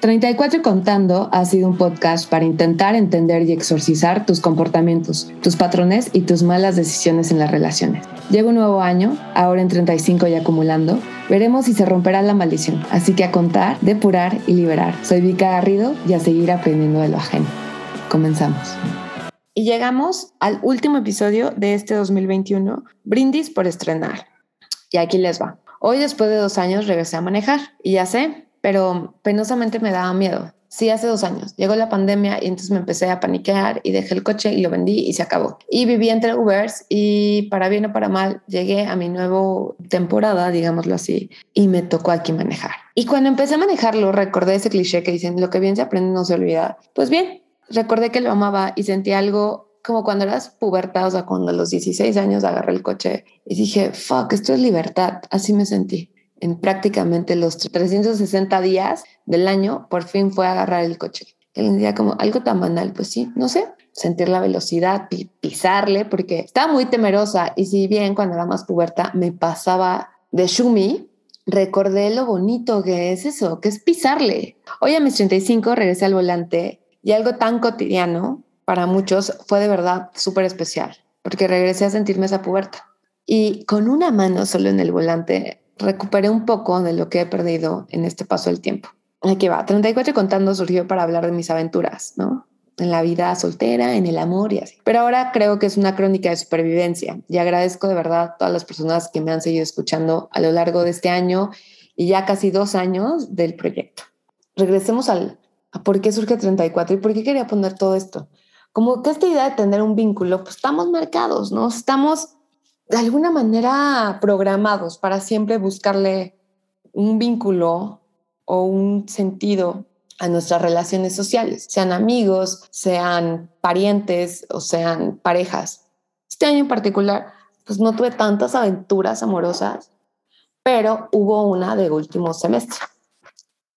34 y Contando ha sido un podcast para intentar entender y exorcizar tus comportamientos, tus patrones y tus malas decisiones en las relaciones. Llega un nuevo año, ahora en 35 y acumulando. Veremos si se romperá la maldición. Así que a contar, depurar y liberar. Soy Vika Garrido y a seguir aprendiendo de lo ajeno. Comenzamos. Y llegamos al último episodio de este 2021, Brindis por estrenar. Y aquí les va. Hoy, después de dos años, regresé a manejar. Y ya sé, pero penosamente me daba miedo. Sí, hace dos años. Llegó la pandemia y entonces me empecé a paniquear y dejé el coche y lo vendí y se acabó. Y viví entre Ubers y para bien o para mal llegué a mi nueva temporada, digámoslo así, y me tocó aquí manejar. Y cuando empecé a manejarlo, recordé ese cliché que dicen, lo que bien se aprende no se olvida. Pues bien, recordé que lo amaba y sentí algo como cuando eras puberta, o sea, cuando a los 16 años agarré el coche y dije, fuck, esto es libertad. Así me sentí en prácticamente los 360 días del año, por fin fue a agarrar el coche. Él decía como algo tan banal, pues sí, no sé, sentir la velocidad, pisarle, porque estaba muy temerosa y si bien cuando era más puberta me pasaba de shumi, recordé lo bonito que es eso, que es pisarle. Hoy a mis 35 regresé al volante y algo tan cotidiano para muchos fue de verdad súper especial, porque regresé a sentirme esa puberta. Y con una mano solo en el volante recuperé un poco de lo que he perdido en este paso del tiempo. Aquí va, 34 contando surgió para hablar de mis aventuras, ¿no? En la vida soltera, en el amor y así. Pero ahora creo que es una crónica de supervivencia y agradezco de verdad a todas las personas que me han seguido escuchando a lo largo de este año y ya casi dos años del proyecto. Regresemos al a por qué surge 34 y por qué quería poner todo esto. Como que esta idea de tener un vínculo, pues estamos marcados, ¿no? Estamos de alguna manera programados para siempre buscarle un vínculo o un sentido a nuestras relaciones sociales, sean amigos, sean parientes o sean parejas. Este año en particular, pues no tuve tantas aventuras amorosas, pero hubo una de último semestre.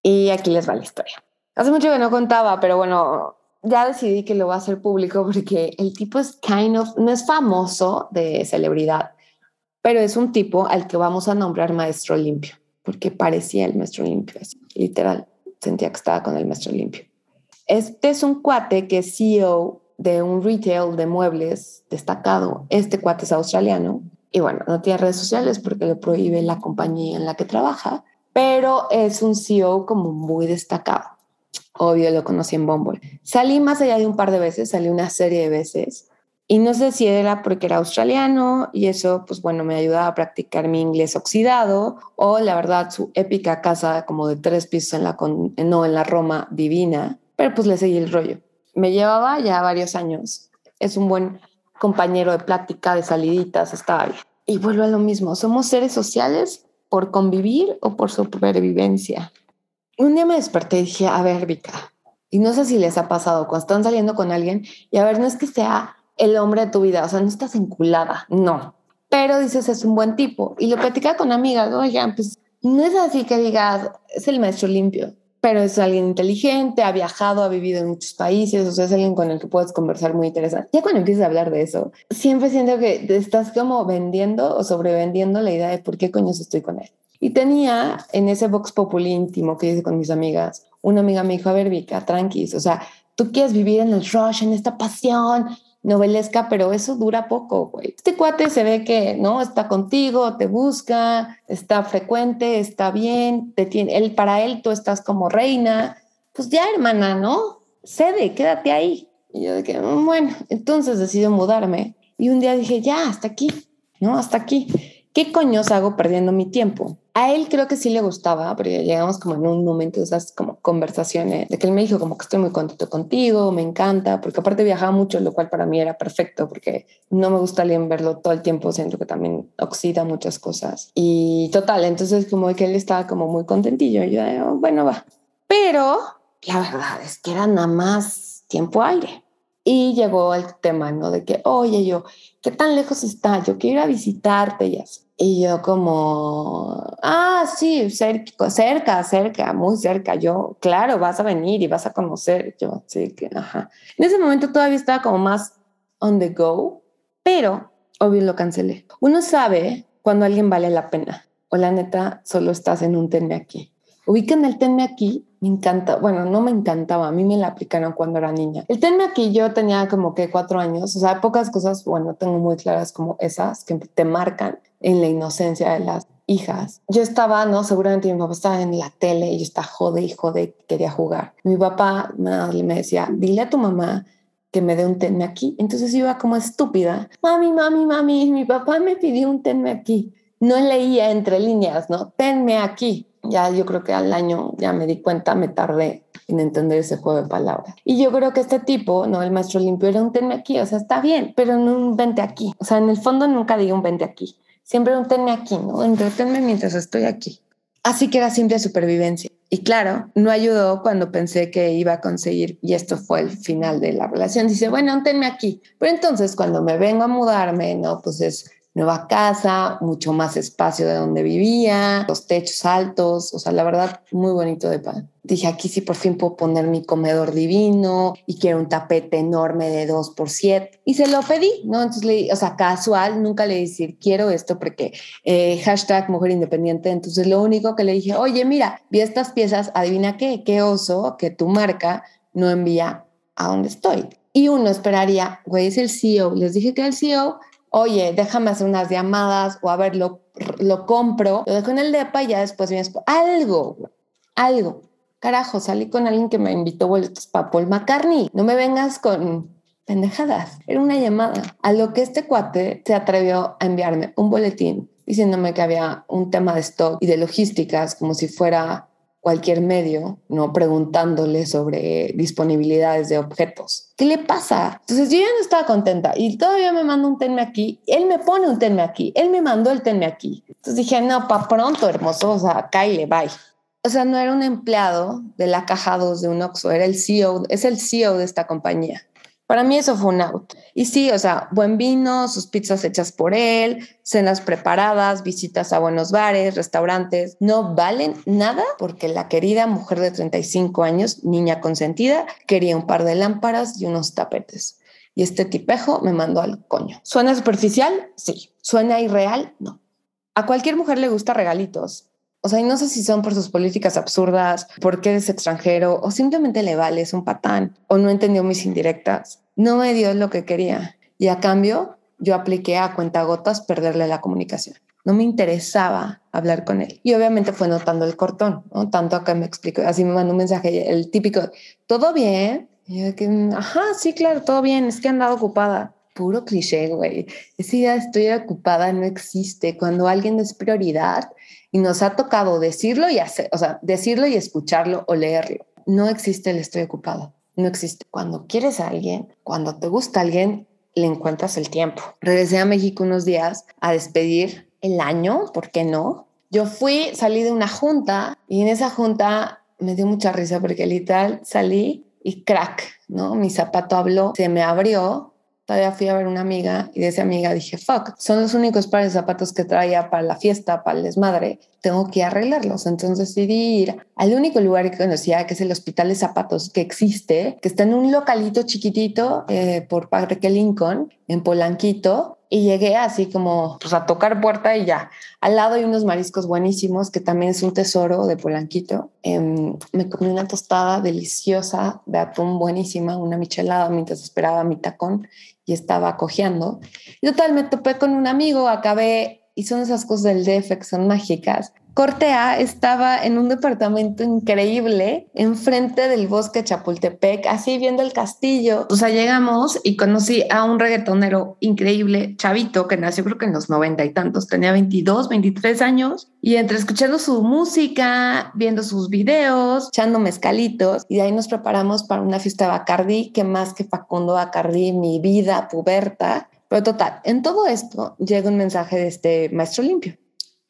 Y aquí les va la historia. Hace mucho que no contaba, pero bueno, ya decidí que lo voy a hacer público porque el tipo es kind of, no es famoso de celebridad, pero es un tipo al que vamos a nombrar maestro limpio, porque parecía el maestro limpio, literal, sentía que estaba con el maestro limpio. Este es un cuate que es CEO de un retail de muebles destacado. Este cuate es australiano y bueno, no tiene redes sociales porque lo prohíbe la compañía en la que trabaja, pero es un CEO como muy destacado. Obvio, lo conocí en Bumble. Salí más allá de un par de veces, salí una serie de veces. Y no sé si era porque era australiano y eso, pues bueno, me ayudaba a practicar mi inglés oxidado o la verdad su épica casa como de tres pisos en la, no, en la Roma divina, pero pues le seguí el rollo. Me llevaba ya varios años. Es un buen compañero de plática, de saliditas, estaba bien. Y vuelvo a lo mismo, somos seres sociales por convivir o por supervivencia un día me desperté y dije, a ver, Vika, y no sé si les ha pasado cuando están saliendo con alguien y a ver, no es que sea el hombre de tu vida, o sea, no estás enculada, no. Pero dices, es un buen tipo. Y lo platicaba con amigas, oigan, pues no es así que digas, es el maestro limpio, pero es alguien inteligente, ha viajado, ha vivido en muchos países, o sea, es alguien con el que puedes conversar muy interesante. Ya cuando empiezas a hablar de eso, siempre siento que estás como vendiendo o sobrevendiendo la idea de por qué coño estoy con él. Y tenía en ese box populi íntimo que hice con mis amigas, una amiga me dijo, a ver, Vika, tranquis, o sea, tú quieres vivir en el rush, en esta pasión novelesca, pero eso dura poco, güey. Este cuate se ve que, ¿no? Está contigo, te busca, está frecuente, está bien, te tiene, él, para él tú estás como reina. Pues ya, hermana, ¿no? Cede, quédate ahí. Y yo que, mm, bueno, entonces decido mudarme. Y un día dije, ya, hasta aquí, ¿no? Hasta aquí. ¿Qué coños hago perdiendo mi tiempo? A él creo que sí le gustaba, pero llegamos como en un momento de esas como conversaciones, de que él me dijo como que estoy muy contento contigo, me encanta, porque aparte viajaba mucho, lo cual para mí era perfecto, porque no me gusta alguien verlo todo el tiempo, siento que también oxida muchas cosas. Y total, entonces como que él estaba como muy contentillo, yo, oh, bueno, va. Pero la verdad es que era nada más tiempo aire. Y llegó el tema, ¿no? De que, oye, yo, ¿qué tan lejos está? Yo quiero ir a visitarte y así. Y yo como, ah, sí, cerca, cerca, muy cerca. Yo, claro, vas a venir y vas a conocer. Yo, sí, que, ajá. En ese momento todavía estaba como más on the go, pero obvio lo cancelé. Uno sabe cuando alguien vale la pena o la neta solo estás en un tenme aquí. Ubican el tenme aquí, me encanta, bueno, no me encantaba, a mí me la aplicaron cuando era niña. El tenme aquí yo tenía como que cuatro años, o sea, pocas cosas, bueno, tengo muy claras como esas que te marcan en la inocencia de las hijas. Yo estaba, ¿no? Seguramente mi papá estaba en la tele y yo estaba jode y jode, quería jugar. Mi papá me decía, dile a tu mamá que me dé un tenme aquí. Entonces iba como estúpida. Mami, mami, mami, mi papá me pidió un tenme aquí. No leía entre líneas, ¿no? Tenme aquí ya yo creo que al año ya me di cuenta, me tardé en entender ese juego de palabras. Y yo creo que este tipo, ¿no? El maestro limpio era un tenme aquí, o sea, está bien, pero no un vente aquí. O sea, en el fondo nunca digo un vente aquí, siempre un tenme aquí, ¿no? Entretenme mientras estoy aquí. Así que era simple supervivencia. Y claro, no ayudó cuando pensé que iba a conseguir, y esto fue el final de la relación. Dice, bueno, un tenme aquí. Pero entonces cuando me vengo a mudarme, ¿no? Pues es nueva casa, mucho más espacio de donde vivía, los techos altos, o sea, la verdad, muy bonito de pan. Dije, aquí sí por fin puedo poner mi comedor divino y quiero un tapete enorme de 2 por 7 Y se lo pedí, ¿no? Entonces, le, o sea, casual, nunca le decir, quiero esto porque eh, hashtag mujer independiente. Entonces, lo único que le dije, oye, mira, vi estas piezas, adivina qué, qué oso que tu marca no envía a donde estoy. Y uno esperaría, güey, es el CEO. Les dije que el CEO oye, déjame hacer unas llamadas o a ver, lo, lo compro, lo dejo en el depa y ya después vienes, algo, algo. Carajo, salí con alguien que me invitó boletos para Paul McCartney. No me vengas con pendejadas. Era una llamada. A lo que este cuate se atrevió a enviarme un boletín diciéndome que había un tema de stock y de logísticas como si fuera cualquier medio, ¿no? Preguntándole sobre disponibilidades de objetos. ¿Qué le pasa? Entonces yo ya no estaba contenta y todavía me manda un tenme aquí. Él me pone un tenme aquí. Él me mandó el tenme aquí. Entonces dije, no, pa' pronto, hermoso. O sea, Kyle, bye. O sea, no era un empleado de la caja 2 de un Oxxo, era el CEO, es el CEO de esta compañía. Para mí eso fue un out. Y sí, o sea, buen vino, sus pizzas hechas por él, cenas preparadas, visitas a buenos bares, restaurantes, no valen nada porque la querida mujer de 35 años, niña consentida, quería un par de lámparas y unos tapetes. Y este tipejo me mandó al coño. ¿Suena superficial? Sí. ¿Suena irreal? No. A cualquier mujer le gusta regalitos. O sea, y no sé si son por sus políticas absurdas, porque es extranjero, o simplemente le vale, es un patán, o no entendió mis indirectas no me dio lo que quería y a cambio yo apliqué a cuentagotas perderle la comunicación. No me interesaba hablar con él. Y obviamente fue notando el cortón, ¿no? Tanto acá me explicó, así me mandó un mensaje, el típico, ¿todo bien? Y yo que, ajá, sí, claro, todo bien, es que he andado ocupada. Puro cliché, güey. Esa idea estoy ocupada no existe. Cuando alguien es prioridad y nos ha tocado decirlo y hacer, o sea, decirlo y escucharlo o leerlo, no existe el estoy ocupado no existe. Cuando quieres a alguien, cuando te gusta alguien, le encuentras el tiempo. Regresé a México unos días a despedir el año, ¿por qué no? Yo fui, salí de una junta y en esa junta me dio mucha risa porque literal salí y crack, ¿no? Mi zapato habló, se me abrió todavía fui a ver una amiga y de esa amiga dije, fuck, son los únicos pares de zapatos que traía para la fiesta, para el desmadre, tengo que arreglarlos. Entonces decidí ir al único lugar que conocía, que es el Hospital de Zapatos que existe, que está en un localito chiquitito eh, por Parque Lincoln, en Polanquito, y llegué así como pues, a tocar puerta y ya. Al lado hay unos mariscos buenísimos, que también es un tesoro de Polanquito. Em, me comí una tostada deliciosa de atún buenísima, una michelada mientras esperaba mi tacón y estaba cojeando. Y total, me topé con un amigo, acabé, y son esas cosas del DF que son mágicas. Cortea estaba en un departamento increíble enfrente del bosque Chapultepec, así viendo el castillo. O sea, llegamos y conocí a un reggaetonero increíble, chavito, que nació creo que en los noventa y tantos, tenía 22, 23 años. Y entre escuchando su música, viendo sus videos, echando mezcalitos, y de ahí nos preparamos para una fiesta de Bacardi, que más que Facundo Bacardi, mi vida puberta. Pero total, en todo esto llega un mensaje de este maestro limpio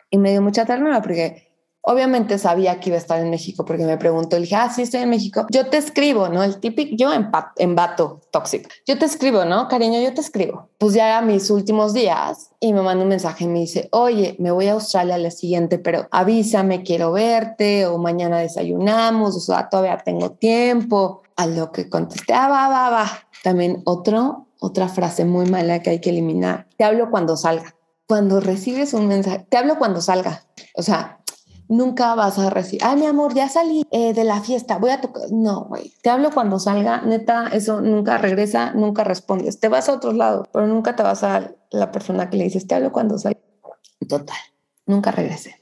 y me dio mucha ternura porque obviamente sabía que iba a estar en México porque me preguntó, le dije, ah, sí, estoy en México. Yo te escribo, ¿no? El típico, yo en, vato tóxico. Yo te escribo, ¿no? Cariño, yo te escribo. Pues ya a mis últimos días y me manda un mensaje y me dice, oye, me voy a Australia al siguiente, pero avísame, quiero verte o mañana desayunamos, o sea, todavía tengo tiempo. A lo que contesté, ah, va, va, va. También otro, otra frase muy mala que hay que eliminar. Te hablo cuando salga cuando recibes un mensaje, te hablo cuando salga. O sea, nunca vas a recibir, ay, mi amor, ya salí eh, de la fiesta, voy a tocar. No, güey, te hablo cuando salga, neta, eso nunca regresa, nunca respondes. Te vas a otro lado, pero nunca te vas a la persona que le dices, te hablo cuando salga. Total, nunca regresé.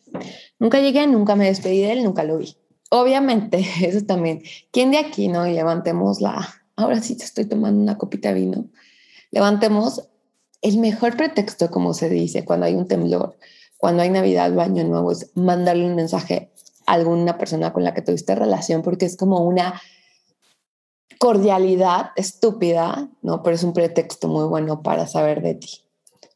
Nunca llegué, nunca me despedí de él, nunca lo vi. Obviamente, eso también. ¿Quién de aquí, no? Y levantemos la, ahora sí te estoy tomando una copita de vino. Levantemos el mejor pretexto, como se dice, cuando hay un temblor cuando hay Navidad o Año Nuevo es mandarle un mensaje a alguna persona con la que tuviste relación, porque es como una cordialidad estúpida, ¿no? Pero es un pretexto muy bueno para saber de ti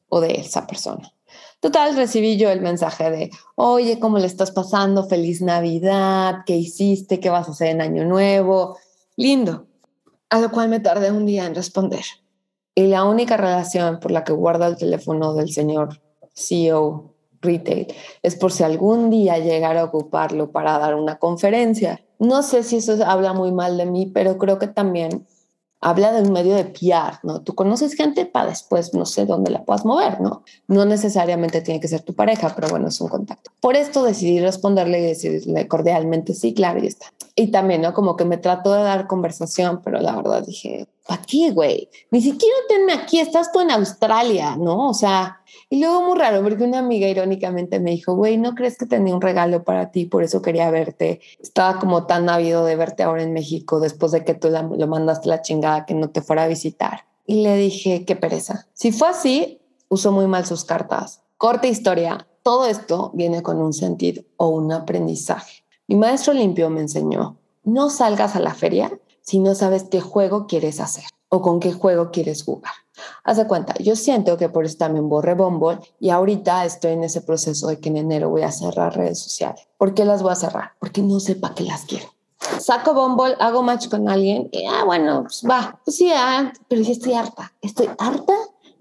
o de esa persona. Total, recibí yo el mensaje de, oye, ¿cómo le estás pasando? Feliz Navidad, ¿qué hiciste? ¿Qué vas a hacer en Año Nuevo? Lindo. A lo cual me tardé un día en responder. Y la única relación por la que guardo el teléfono del señor CEO retail, es por si algún día llegara a ocuparlo para dar una conferencia. No sé si eso habla muy mal de mí, pero creo que también habla de un medio de PR, ¿no? Tú conoces gente para después, no sé dónde la puedas mover, ¿no? No necesariamente tiene que ser tu pareja, pero bueno, es un contacto. Por esto decidí responderle y decirle cordialmente, sí, claro, y está. Y también, ¿no? Como que me trató de dar conversación, pero la verdad dije, ¿para qué, güey? Ni siquiera tenme aquí, estás tú en Australia, ¿no? O sea, y luego muy raro, porque una amiga irónicamente me dijo, güey, ¿no crees que tenía un regalo para ti? Por eso quería verte. Estaba como tan ávido de verte ahora en México después de que tú lo mandaste la chingada que no te fuera a visitar. Y le dije, qué pereza. Si fue así, usó muy mal sus cartas. Corta historia, todo esto viene con un sentido o un aprendizaje. Mi maestro limpio me enseñó, no salgas a la feria si no sabes qué juego quieres hacer o con qué juego quieres jugar. Haz de cuenta, yo siento que por eso también borré Bumble y ahorita estoy en ese proceso de que en enero voy a cerrar redes sociales. ¿Por qué las voy a cerrar? Porque no sé para qué las quiero. Saco Bumble, hago match con alguien y, ah, bueno, pues va. Pues sí, ah, pero ya estoy harta. Estoy harta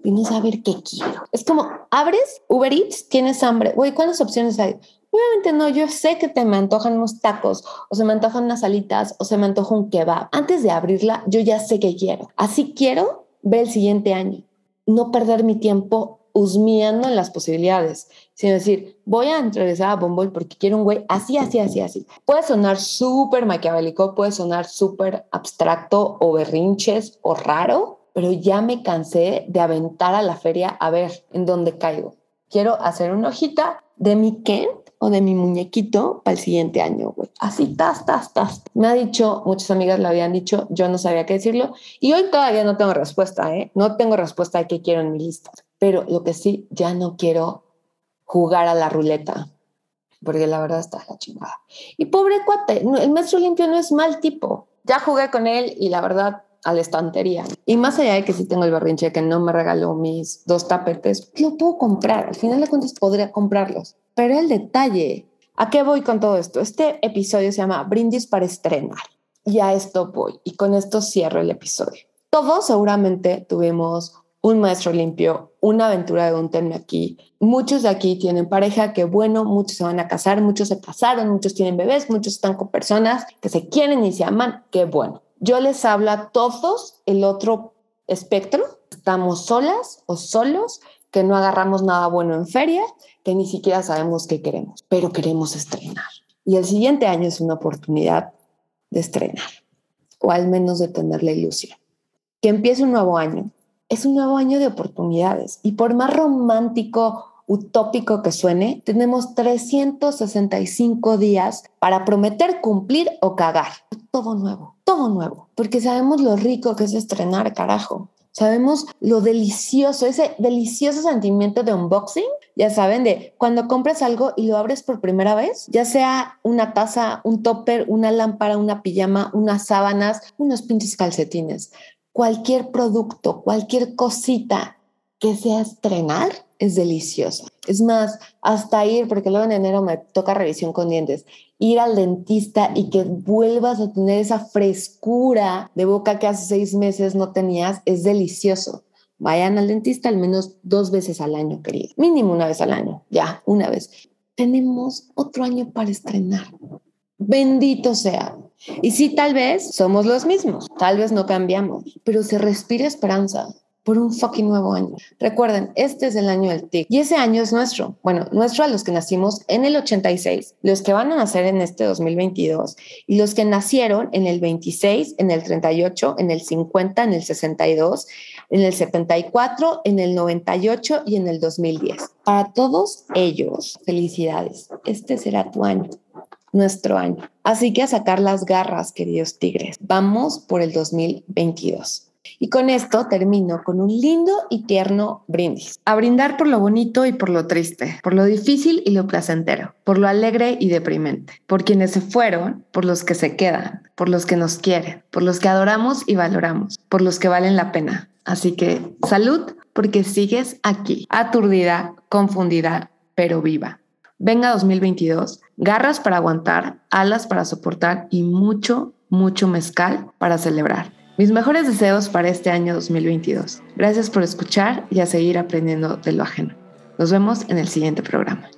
de no saber qué quiero. Es como, abres Uber Eats, tienes hambre. Güey, ¿cuántas opciones hay? Obviamente no, yo sé que te me antojan unos tacos o se me antojan unas alitas o se me antoja un kebab. Antes de abrirla, yo ya sé qué quiero. Así quiero ver el siguiente año. No perder mi tiempo husmeando en las posibilidades, sino decir, voy a regresar a Bumble porque quiero un güey así, así, así, así. Puede sonar súper maquiavélico, puede sonar súper abstracto o berrinches o raro, pero ya me cansé de aventar a la feria a ver en dónde caigo. Quiero hacer una hojita de mi Ken de mi muñequito para el siguiente año, güey. Así, tas, tas, tas. Me ha dicho, muchas amigas lo habían dicho, yo no sabía qué decirlo. Y hoy todavía no tengo respuesta, ¿eh? No tengo respuesta de qué quiero en mi lista. Pero lo que sí, ya no quiero jugar a la ruleta, porque la verdad está la chingada. Y pobre cuate, el maestro limpio no es mal tipo. Ya jugué con él y la verdad a la estantería. Y más allá de que si tengo el berrinche que no me regaló mis dos tapetes, lo puedo comprar. Al final de cuentas podría comprarlos. Pero el detalle, ¿a qué voy con todo esto? Este episodio se llama Brindis para estrenar. Y a esto voy. Y con esto cierro el episodio. Todos seguramente tuvimos un maestro limpio, una aventura de un tema aquí. Muchos de aquí tienen pareja, que bueno, muchos se van a casar, muchos se casaron, muchos tienen bebés, muchos están con personas que se quieren y se aman, qué bueno. Yo les hablo a todos el otro espectro, estamos solas o solos, que no agarramos nada bueno en feria, que ni siquiera sabemos qué queremos, pero queremos estrenar. Y el siguiente año es una oportunidad de estrenar, o al menos de tener la ilusión. Que empiece un nuevo año. Es un nuevo año de oportunidades. Y por más romántico, utópico que suene, tenemos 365 días para prometer cumplir o cagar. Todo nuevo, todo nuevo. Porque sabemos lo rico que es estrenar, carajo. Sabemos lo delicioso, ese delicioso sentimiento de unboxing, ya saben, de cuando compras algo y lo abres por primera vez, ya sea una taza, un topper, una lámpara, una pijama, unas sábanas, unos pinches calcetines, cualquier producto, cualquier cosita que sea estrenar es deliciosa. Es más, hasta ir, porque luego en enero me toca revisión con dientes, ir al dentista y que vuelvas a tener esa frescura de boca que hace seis meses no tenías, es delicioso. Vayan al dentista al menos dos veces al año, querido. Mínimo una vez al año, ya, una vez. Tenemos otro año para estrenar. Bendito sea. Y sí, tal vez somos los mismos, tal vez no cambiamos, pero se respira esperanza por un fucking nuevo año. Recuerden, este es el año del TIC y ese año es nuestro. Bueno, nuestro a los que nacimos en el 86, los que van a nacer en este 2022 y los que nacieron en el 26, en el 38, en el 50, en el 62, en el 74, en el 98 y en el 2010. Para todos ellos, felicidades. Este será tu año nuestro año. Así que a sacar las garras, queridos tigres. Vamos por el 2022. Y con esto termino con un lindo y tierno brindis. A brindar por lo bonito y por lo triste, por lo difícil y lo placentero, por lo alegre y deprimente, por quienes se fueron, por los que se quedan, por los que nos quieren, por los que adoramos y valoramos, por los que valen la pena. Así que salud porque sigues aquí, aturdida, confundida, pero viva. Venga 2022, garras para aguantar, alas para soportar y mucho, mucho mezcal para celebrar. Mis mejores deseos para este año 2022. Gracias por escuchar y a seguir aprendiendo de lo ajeno. Nos vemos en el siguiente programa.